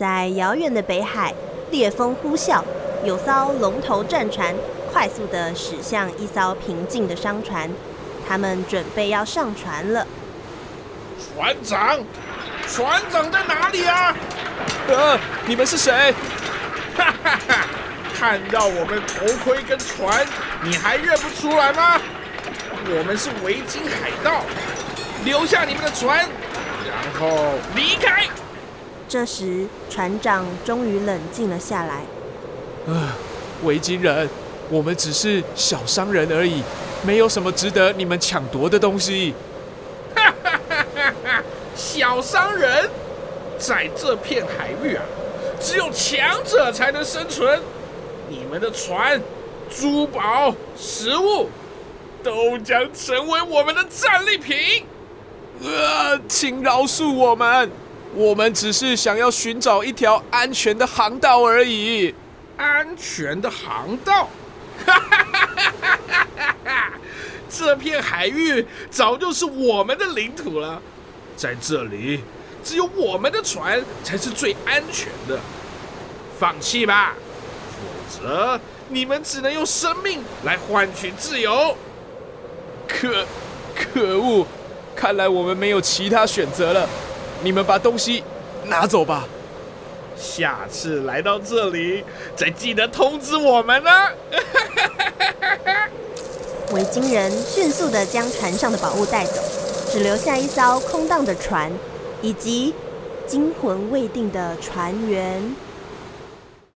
在遥远的北海，烈风呼啸，有艘龙头战船快速地驶向一艘平静的商船，他们准备要上船了。船长，船长在哪里啊？呃，你们是谁？哈哈哈！看到我们头盔跟船，你还认不出来吗？我们是维京海盗，留下你们的船，然后离开。这时，船长终于冷静了下来。呃，维京人，我们只是小商人而已，没有什么值得你们抢夺的东西。哈哈哈哈哈！小商人，在这片海域啊，只有强者才能生存。你们的船、珠宝、食物。都将成为我们的战利品。呃，请饶恕我们，我们只是想要寻找一条安全的航道而已。安全的航道？哈哈哈哈哈哈！这片海域早就是我们的领土了，在这里只有我们的船才是最安全的。放弃吧，否则你们只能用生命来换取自由。可，可恶！看来我们没有其他选择了。你们把东西拿走吧。下次来到这里，再记得通知我们呢。维京人迅速地将船上的宝物带走，只留下一艘空荡的船，以及惊魂未定的船员。